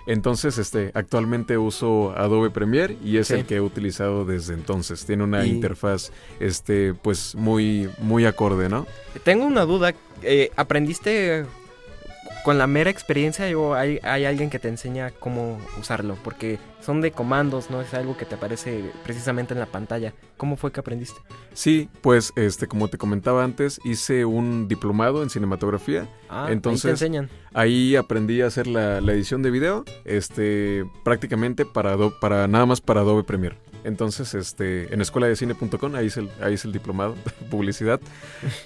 Entonces, este, actualmente uso Adobe Premiere y es el que he utilizado desde entonces. Tiene una Y- interfaz, este, pues muy, muy acorde, ¿no? Tengo una duda. eh, ¿Aprendiste con la mera experiencia o hay, hay alguien que te enseña cómo usarlo? Porque son de comandos, no es algo que te aparece precisamente en la pantalla. ¿Cómo fue que aprendiste? Sí, pues, este, como te comentaba antes, hice un diplomado en cinematografía. Ah, ahí Entonces- te enseñan. Ahí aprendí a hacer la, la edición de video, este, prácticamente para, Ado- para nada más para Adobe Premiere. Entonces, este, en escueladecine.com, ahí es el, ahí es el diplomado, publicidad,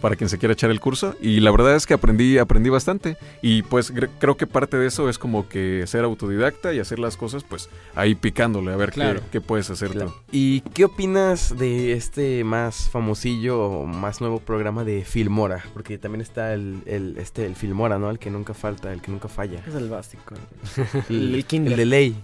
para quien se quiera echar el curso. Y la verdad es que aprendí, aprendí bastante. Y pues creo que parte de eso es como que ser autodidacta y hacer las cosas, pues ahí picándole, a ver Claro. qué, qué puedes hacer tú. ¿Y qué opinas de este más famosillo o más nuevo programa de Filmora? Porque también está el, el, este, el Filmora, ¿no? El que nunca falta, el que nunca falla. Es el básico. El, el el de ley.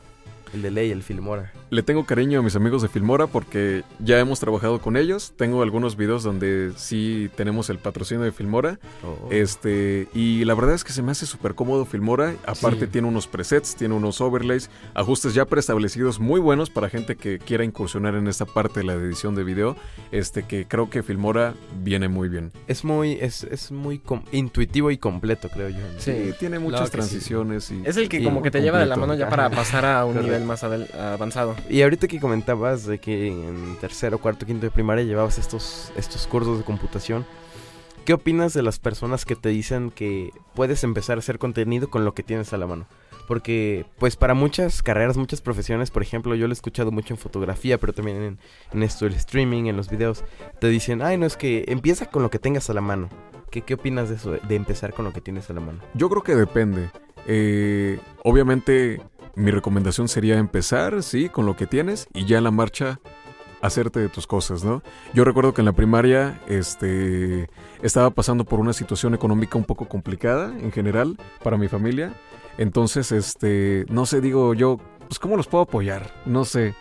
El de ley, el Filmora. Le tengo cariño a mis amigos de Filmora porque ya hemos trabajado con ellos. Tengo algunos videos donde sí tenemos el patrocinio de Filmora. Oh. Este, y la verdad es que se me hace súper cómodo Filmora. Aparte Sí. tiene unos presets, tiene unos overlays, ajustes ya preestablecidos muy buenos para gente que quiera incursionar en esta parte de la edición de video. Este, que creo que Filmora viene muy bien. Es muy, es, es muy intuitivo y completo, creo yo. Sí. tiene muchas Claro que sí. transiciones y Es el que Y como que te lleva de la completo. mano ya para pasar a un Correcto. Nivel más avanzado. Y ahorita que comentabas de que en tercero, cuarto, quinto de primaria llevabas estos, estos cursos de computación, ¿qué opinas de las personas que te dicen que puedes empezar a hacer contenido con lo que tienes a la mano? Porque, pues para muchas carreras, muchas profesiones, por ejemplo, yo lo he escuchado mucho en fotografía, pero también en, en esto, el streaming, en los videos, te dicen, ay, no, es que empieza con lo que tengas a la mano. ¿Qué, qué opinas de eso, de empezar con lo que tienes a la mano? Yo creo que depende. Eh, obviamente, mi recomendación sería empezar, sí, con lo que tienes y ya en la marcha hacerte de tus cosas, ¿no? Yo recuerdo que en la primaria, este, estaba pasando por una situación económica un poco complicada en general para mi familia. Entonces, este, no sé, digo yo, pues cómo los puedo apoyar, no sé.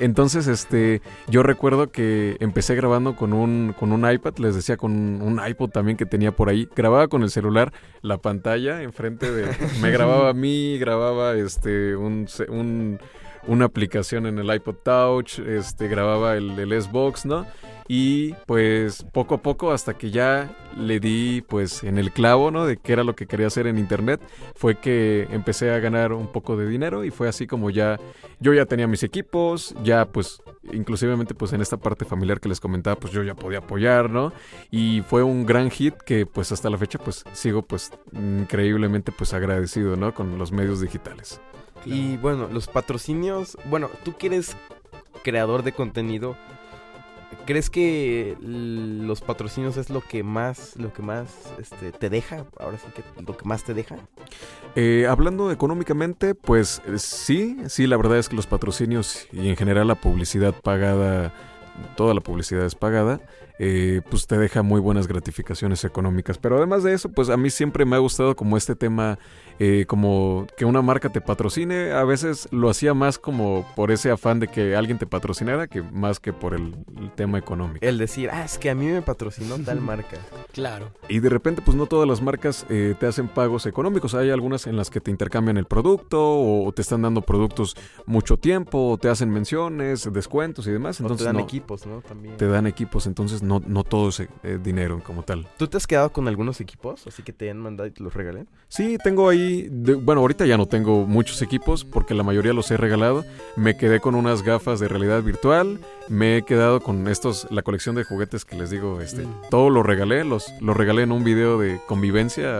Entonces, este, yo recuerdo que empecé grabando con un, con un iPad, les decía, con un iPod también que tenía por ahí. Grababa con el celular la pantalla enfrente de... Me grababa a mí, grababa este, un, un- una aplicación en el iPod Touch, este, grababa el, el Xbox, ¿no? Y pues poco a poco hasta que ya le di pues en el clavo, ¿no? De qué era lo que quería hacer en internet, fue que empecé a ganar un poco de dinero y fue así como ya yo ya tenía mis equipos, ya pues inclusivemente pues en esta parte familiar que les comentaba pues yo ya podía apoyar, ¿no? Y fue un gran hit que pues hasta la fecha pues sigo pues increíblemente pues agradecido, ¿no? Con los medios digitales. Y bueno, los patrocinios, bueno, tú que eres creador de contenido, ¿crees que los patrocinios es lo que más, lo que más este, te deja? Ahora sí que lo que más te deja. Eh, hablando económicamente, pues eh, sí, sí, la verdad es que los patrocinios y en general la publicidad pagada, toda la publicidad es pagada, eh, pues te deja muy buenas gratificaciones económicas. Pero además de eso, pues a mí siempre me ha gustado como este tema, eh, como que una marca te patrocine. A veces lo hacía más como por ese afán de que alguien te patrocinara, que más que por el, el tema económico. El decir, ah, es que a mí me patrocinó tal marca. Claro. Y de repente, pues no todas las marcas eh, te hacen pagos económicos. Hay algunas en las que te intercambian el producto o te están dando productos mucho tiempo, o te hacen menciones, descuentos y demás. O Entonces te dan no, equipos, ¿no? También. te dan equipos, entonces no, no todo es eh, dinero como tal. ¿Tú te has quedado con algunos equipos? Así que te han mandado y te los regalen. Sí, tengo ahí, de- bueno, ahorita ya no tengo muchos equipos porque la mayoría los he regalado. Me quedé con unas gafas de realidad virtual, me he quedado con estos, la colección de juguetes que les digo, este, Mm. todo lo regalé, los, lo regalé en un video de convivencia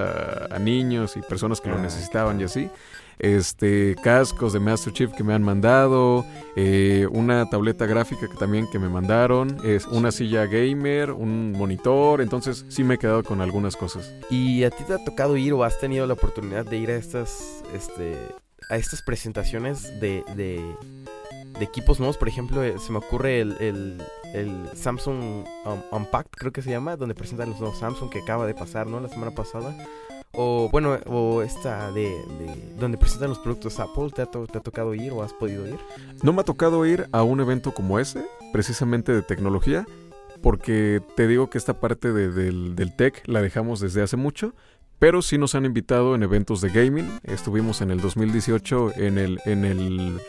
a, a niños y personas que lo Ah, necesitaban y así. Este, cascos de Master Chief que me han mandado, eh, una tableta gráfica que también que me mandaron, es una silla gamer, un monitor, entonces sí me he quedado con algunas cosas. ¿Y a ti te ha tocado ir o has tenido la oportunidad de ir a estas, este, a estas presentaciones de, de, equipos nuevos? Por ejemplo, eh, se me ocurre el, el, el Samsung um, Unpacked, creo que se llama, donde presentan los nuevos Samsung que acaba de pasar, ¿no? La semana pasada. O bueno, o esta de, de donde presentan los productos Apple, ¿te ha, te ha tocado ir o has podido ir? No me ha tocado ir a un evento como ese, precisamente de tecnología, porque te digo que esta parte de- del, del tech la dejamos desde hace mucho, pero sí nos han invitado en eventos de gaming. Estuvimos en el 2018 en el, en el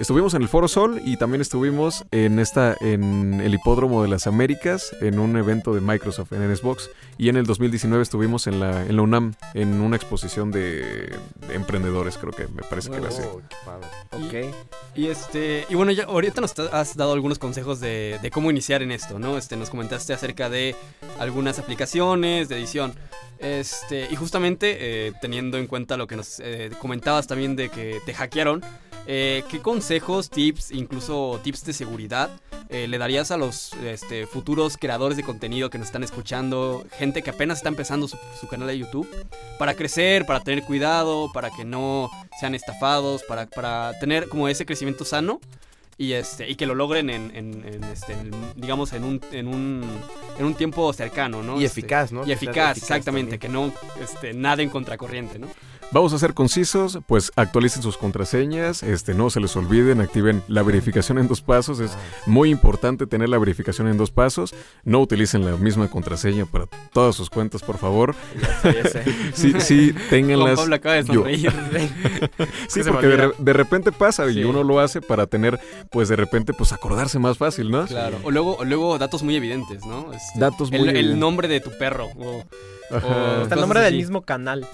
Estuvimos en el Foro Sol y también estuvimos en esta en el Hipódromo de las Américas en un evento de Microsoft en Xbox y en el 2019 estuvimos en la en la UNAM en una exposición de, de emprendedores, creo que me parece que era así. Oh, qué padre. Ok. Y este, y bueno, ya ahorita nos has dado algunos consejos de, de cómo iniciar en esto, ¿no? Este, nos comentaste acerca de algunas aplicaciones de edición. Este, y justamente eh, teniendo en cuenta lo que nos eh, comentabas también de que te hackearon, eh, ¿qué consejos, tips, incluso tips de seguridad eh, le darías a los este, futuros creadores de contenido que nos están escuchando, gente que apenas está empezando su, su canal de YouTube, para crecer, para tener cuidado, para que no sean estafados, para, para tener como ese crecimiento sano? Y, este, y que lo logren en, en- en, este, en digamos, en un, en, un, en un tiempo cercano, ¿no? Y Este, eficaz, ¿no? Y eficaz, exactamente, también. que no este, nada en contracorriente, ¿no? Vamos a ser concisos, pues actualicen sus contraseñas, este no se les olviden, activen la verificación en dos pasos, es muy importante tener la verificación en dos pasos, no utilicen la misma contraseña para todas sus cuentas, por favor. Ya sé. Sí, sí, ténganlas. Pablo acaba de sonreír. Sí, porque de, repente pasa y uno lo hace para tener, pues de repente, pues acordarse más fácil, ¿no? Claro. O luego, o luego datos muy evidentes, ¿no? Este, Datos muy el, el evidentes. nombre de tu perro. O, Hasta el nombre del mismo canal.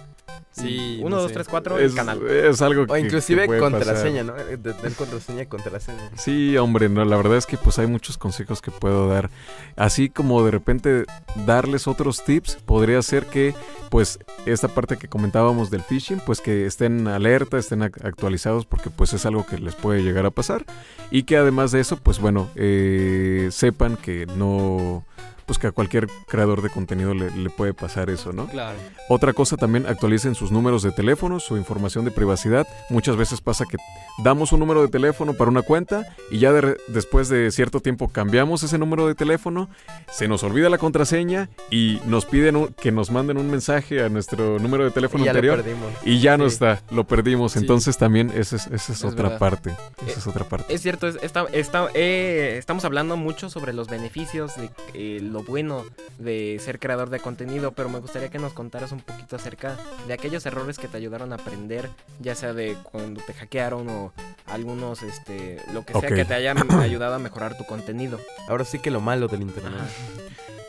Sí. 1, no 2, sé. 3, 4, el Es, canal. es algo O que, inclusive que puede contraseña, pasar. ¿no? Eh, de- Tener contraseña y contraseña. Sí, hombre, no, la verdad es que pues hay muchos consejos que puedo dar. Así como de repente darles otros tips, podría ser que pues esta parte que comentábamos del phishing, pues que estén alerta, estén ac- actualizados porque pues es algo que les puede llegar a pasar y que además de eso, pues bueno, eh, sepan que no pues que a cualquier creador de contenido le, le puede pasar eso, ¿no? Claro. Otra cosa también, actualicen sus números de teléfono, su información de privacidad. Muchas veces pasa que damos un número de teléfono para una cuenta y ya de después de cierto tiempo cambiamos ese número de teléfono, se nos olvida la contraseña y nos piden un- que nos manden un mensaje a nuestro número de teléfono Y ya lo anterior perdimos. y ya no está, lo perdimos. Sí. Entonces también esa es, esa es Es otra verdad. parte. Esa Eh, es otra parte. Es cierto, es- está- está- eh, estamos hablando mucho sobre los beneficios de eh, lo bueno de ser creador de contenido, pero me gustaría que nos contaras un poquito acerca de aquellos errores que te ayudaron a aprender, ya sea de cuando te hackearon o algunos, este, lo que sea que te hayan ayudado a mejorar tu contenido. Ahora sí que lo malo del internet.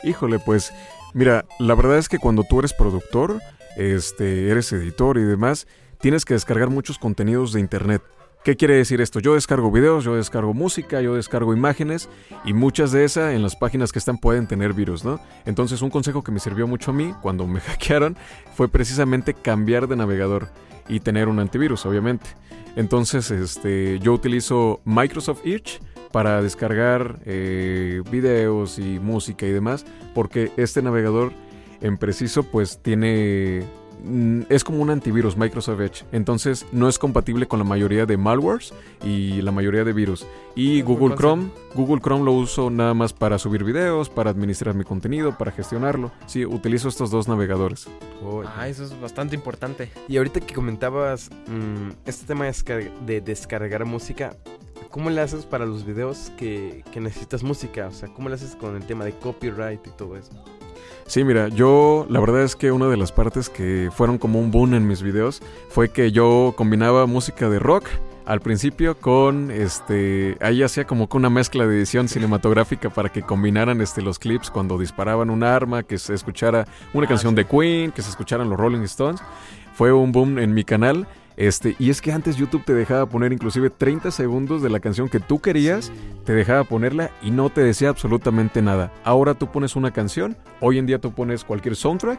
Híjole, pues, mira, la verdad es que cuando tú eres productor, este, eres editor y demás, tienes que descargar muchos contenidos de internet. ¿Qué quiere decir esto? Yo descargo videos, yo descargo música, yo descargo imágenes y muchas de esas en las páginas que están pueden tener virus, ¿no? Entonces un consejo que me sirvió mucho a mí cuando me hackearon fue precisamente cambiar de navegador y tener un antivirus, obviamente. Entonces, este, yo utilizo Microsoft Edge para descargar eh, videos y música y demás, porque este navegador en preciso pues tiene es como un antivirus Microsoft Edge, entonces no es compatible con la mayoría de malwares y la mayoría de virus. Y Google Chrome, Google Chrome lo uso nada más para subir videos, para administrar mi contenido, para gestionarlo. Sí, utilizo estos dos navegadores. Oh, Ah, eso es bastante importante. Y ahorita que comentabas mm, este tema de, descar- de descargar música, ¿cómo le haces para los videos que, que necesitas música? O sea, ¿cómo le haces con el tema de copyright y todo eso? Sí, mira, yo la verdad es que una de las partes que fueron como un boom en mis videos fue que yo combinaba música de rock al principio con este ahí hacía como que una mezcla de edición cinematográfica para que combinaran este los clips cuando disparaban un arma, que se escuchara una Ah, canción sí. de Queen, que se escucharan los Rolling Stones. Fue un boom en mi canal. Este, y es que antes YouTube te dejaba poner inclusive 30 segundos de la canción que tú querías te dejaba ponerla y no te decía absolutamente nada. Ahora tú pones una canción, hoy en día tú pones cualquier soundtrack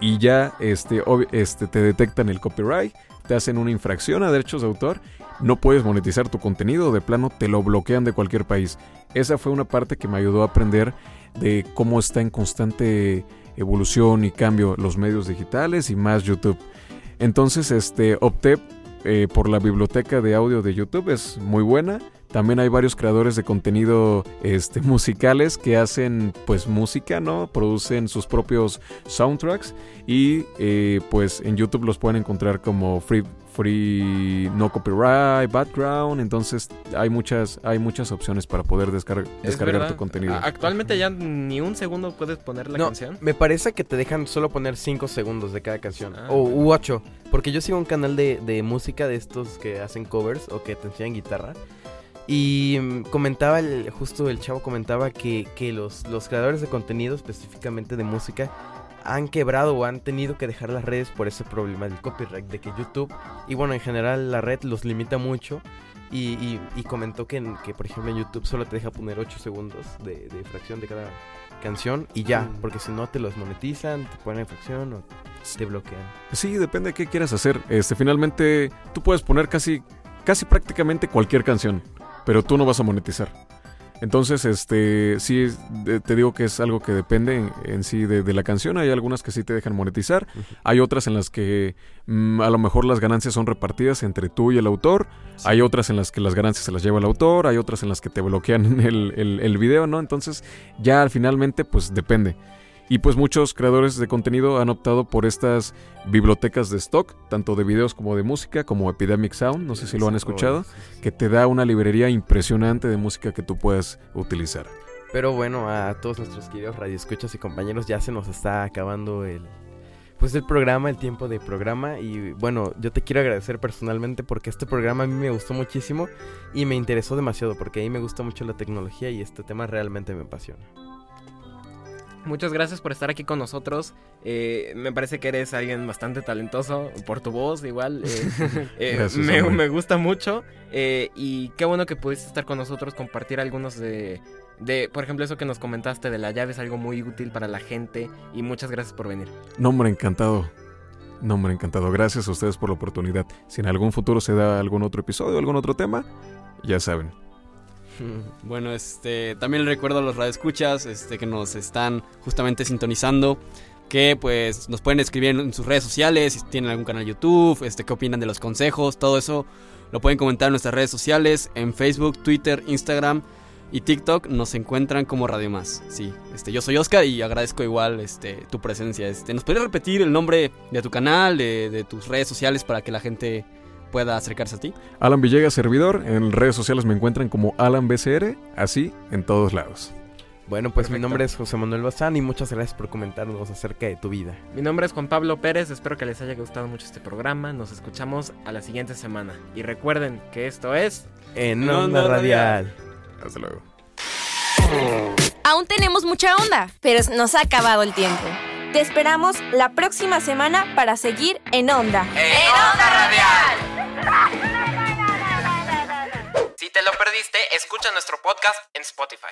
y ya este, este, te detectan el copyright, te hacen una infracción a derechos de autor, no puedes monetizar tu contenido, de plano te lo bloquean de cualquier país. Esa fue una parte que me ayudó a aprender de cómo está en constante evolución y cambio los medios digitales y más YouTube. Entonces, este, opté eh, por la biblioteca de audio de YouTube, es muy buena. También hay varios creadores de contenido este, musicales que hacen pues música, ¿no? Producen sus propios soundtracks y eh, pues en YouTube los pueden encontrar como free, free no copyright, background. Entonces hay muchas, hay muchas opciones para poder descar- Es descargar verdad. tu contenido. Actualmente ya ni un segundo puedes poner la No, canción. Me parece que te dejan solo poner 5 segundos de cada canción. Ah. O u 8. Porque yo sigo un canal de, de música de estos que hacen covers o que te enseñan guitarra. Y mm, comentaba, el, justo el chavo comentaba que, que los, los creadores de contenido, específicamente de música, han quebrado o han tenido que dejar las redes por ese problema del copyright, de que YouTube, y bueno, en general la red los limita mucho. Y, y- y comentó que, en- que, por ejemplo, en YouTube solo te deja poner 8 segundos de, de fracción de cada canción y ya, Mm. porque si no te los monetizan, te ponen fracción o te bloquean. Sí, depende de qué quieras hacer. Este, finalmente, tú puedes poner casi, casi prácticamente cualquier canción, pero tú no vas a monetizar. Entonces, este, sí, de- te digo que es algo que depende en, en sí de, de la canción. Hay algunas que sí te dejan monetizar. Hay otras en las que mm, a lo mejor las ganancias son repartidas entre tú y el autor. Hay otras en las que las ganancias se las lleva el autor. Hay otras en las que te bloquean el, el, el video, ¿no? Entonces, ya finalmente, pues depende. Y pues muchos creadores de contenido han optado por estas bibliotecas de stock, tanto de videos como de música, como Epidemic Sound, no sé si lo han escuchado, que te da una librería impresionante de música que tú puedas utilizar. Pero bueno, a todos nuestros queridos radioescuchas y compañeros, ya se nos está acabando el pues el programa, el tiempo de programa y bueno, yo te quiero agradecer personalmente porque este programa a mí me gustó muchísimo y me interesó demasiado porque a mí me gusta mucho la tecnología y este tema realmente me apasiona. Muchas gracias por estar aquí con nosotros. Eh, me parece que eres alguien bastante talentoso por tu voz, igual. eh, eh, Gracias, me, hombre. me gusta mucho. eh, y qué bueno que pudiste estar con nosotros, compartir algunos de, de, por ejemplo, eso que nos comentaste de la llave es algo muy útil para la gente. Y muchas gracias por venir. Nombre encantado. Nombre encantado. Gracias a ustedes por la oportunidad. Si en algún futuro se da algún otro episodio, algún otro tema, ya saben. Bueno, este, también recuerdo a los radioescuchas este, que nos están justamente sintonizando. Que pues nos pueden escribir en sus redes sociales, si tienen algún canal YouTube, este, qué opinan de los consejos, todo eso lo pueden comentar en nuestras redes sociales, en Facebook, Twitter, Instagram y TikTok nos encuentran como Radio Más. Sí, este, yo soy Oscar y agradezco igual este, tu presencia. Este, ¿Nos podrías repetir el nombre de tu canal, de, de tus redes sociales para que la gente pueda acercarse a ti? Alan Villegas, servidor. En redes sociales me encuentran como Alan BCR, así en todos lados. Bueno, pues mi nombre es José Manuel Bazán y muchas gracias por comentarnos acerca de tu vida. Mi nombre es Juan Pablo Pérez, espero que les haya gustado mucho este programa. Nos escuchamos a la siguiente semana. Y recuerden que esto es... En Onda Onda Radial. Hasta luego. Aún tenemos mucha onda, pero nos ha acabado el tiempo. Te esperamos la próxima semana para seguir en Onda. ¡En Onda Radial! Te lo perdiste, escucha nuestro podcast en Spotify.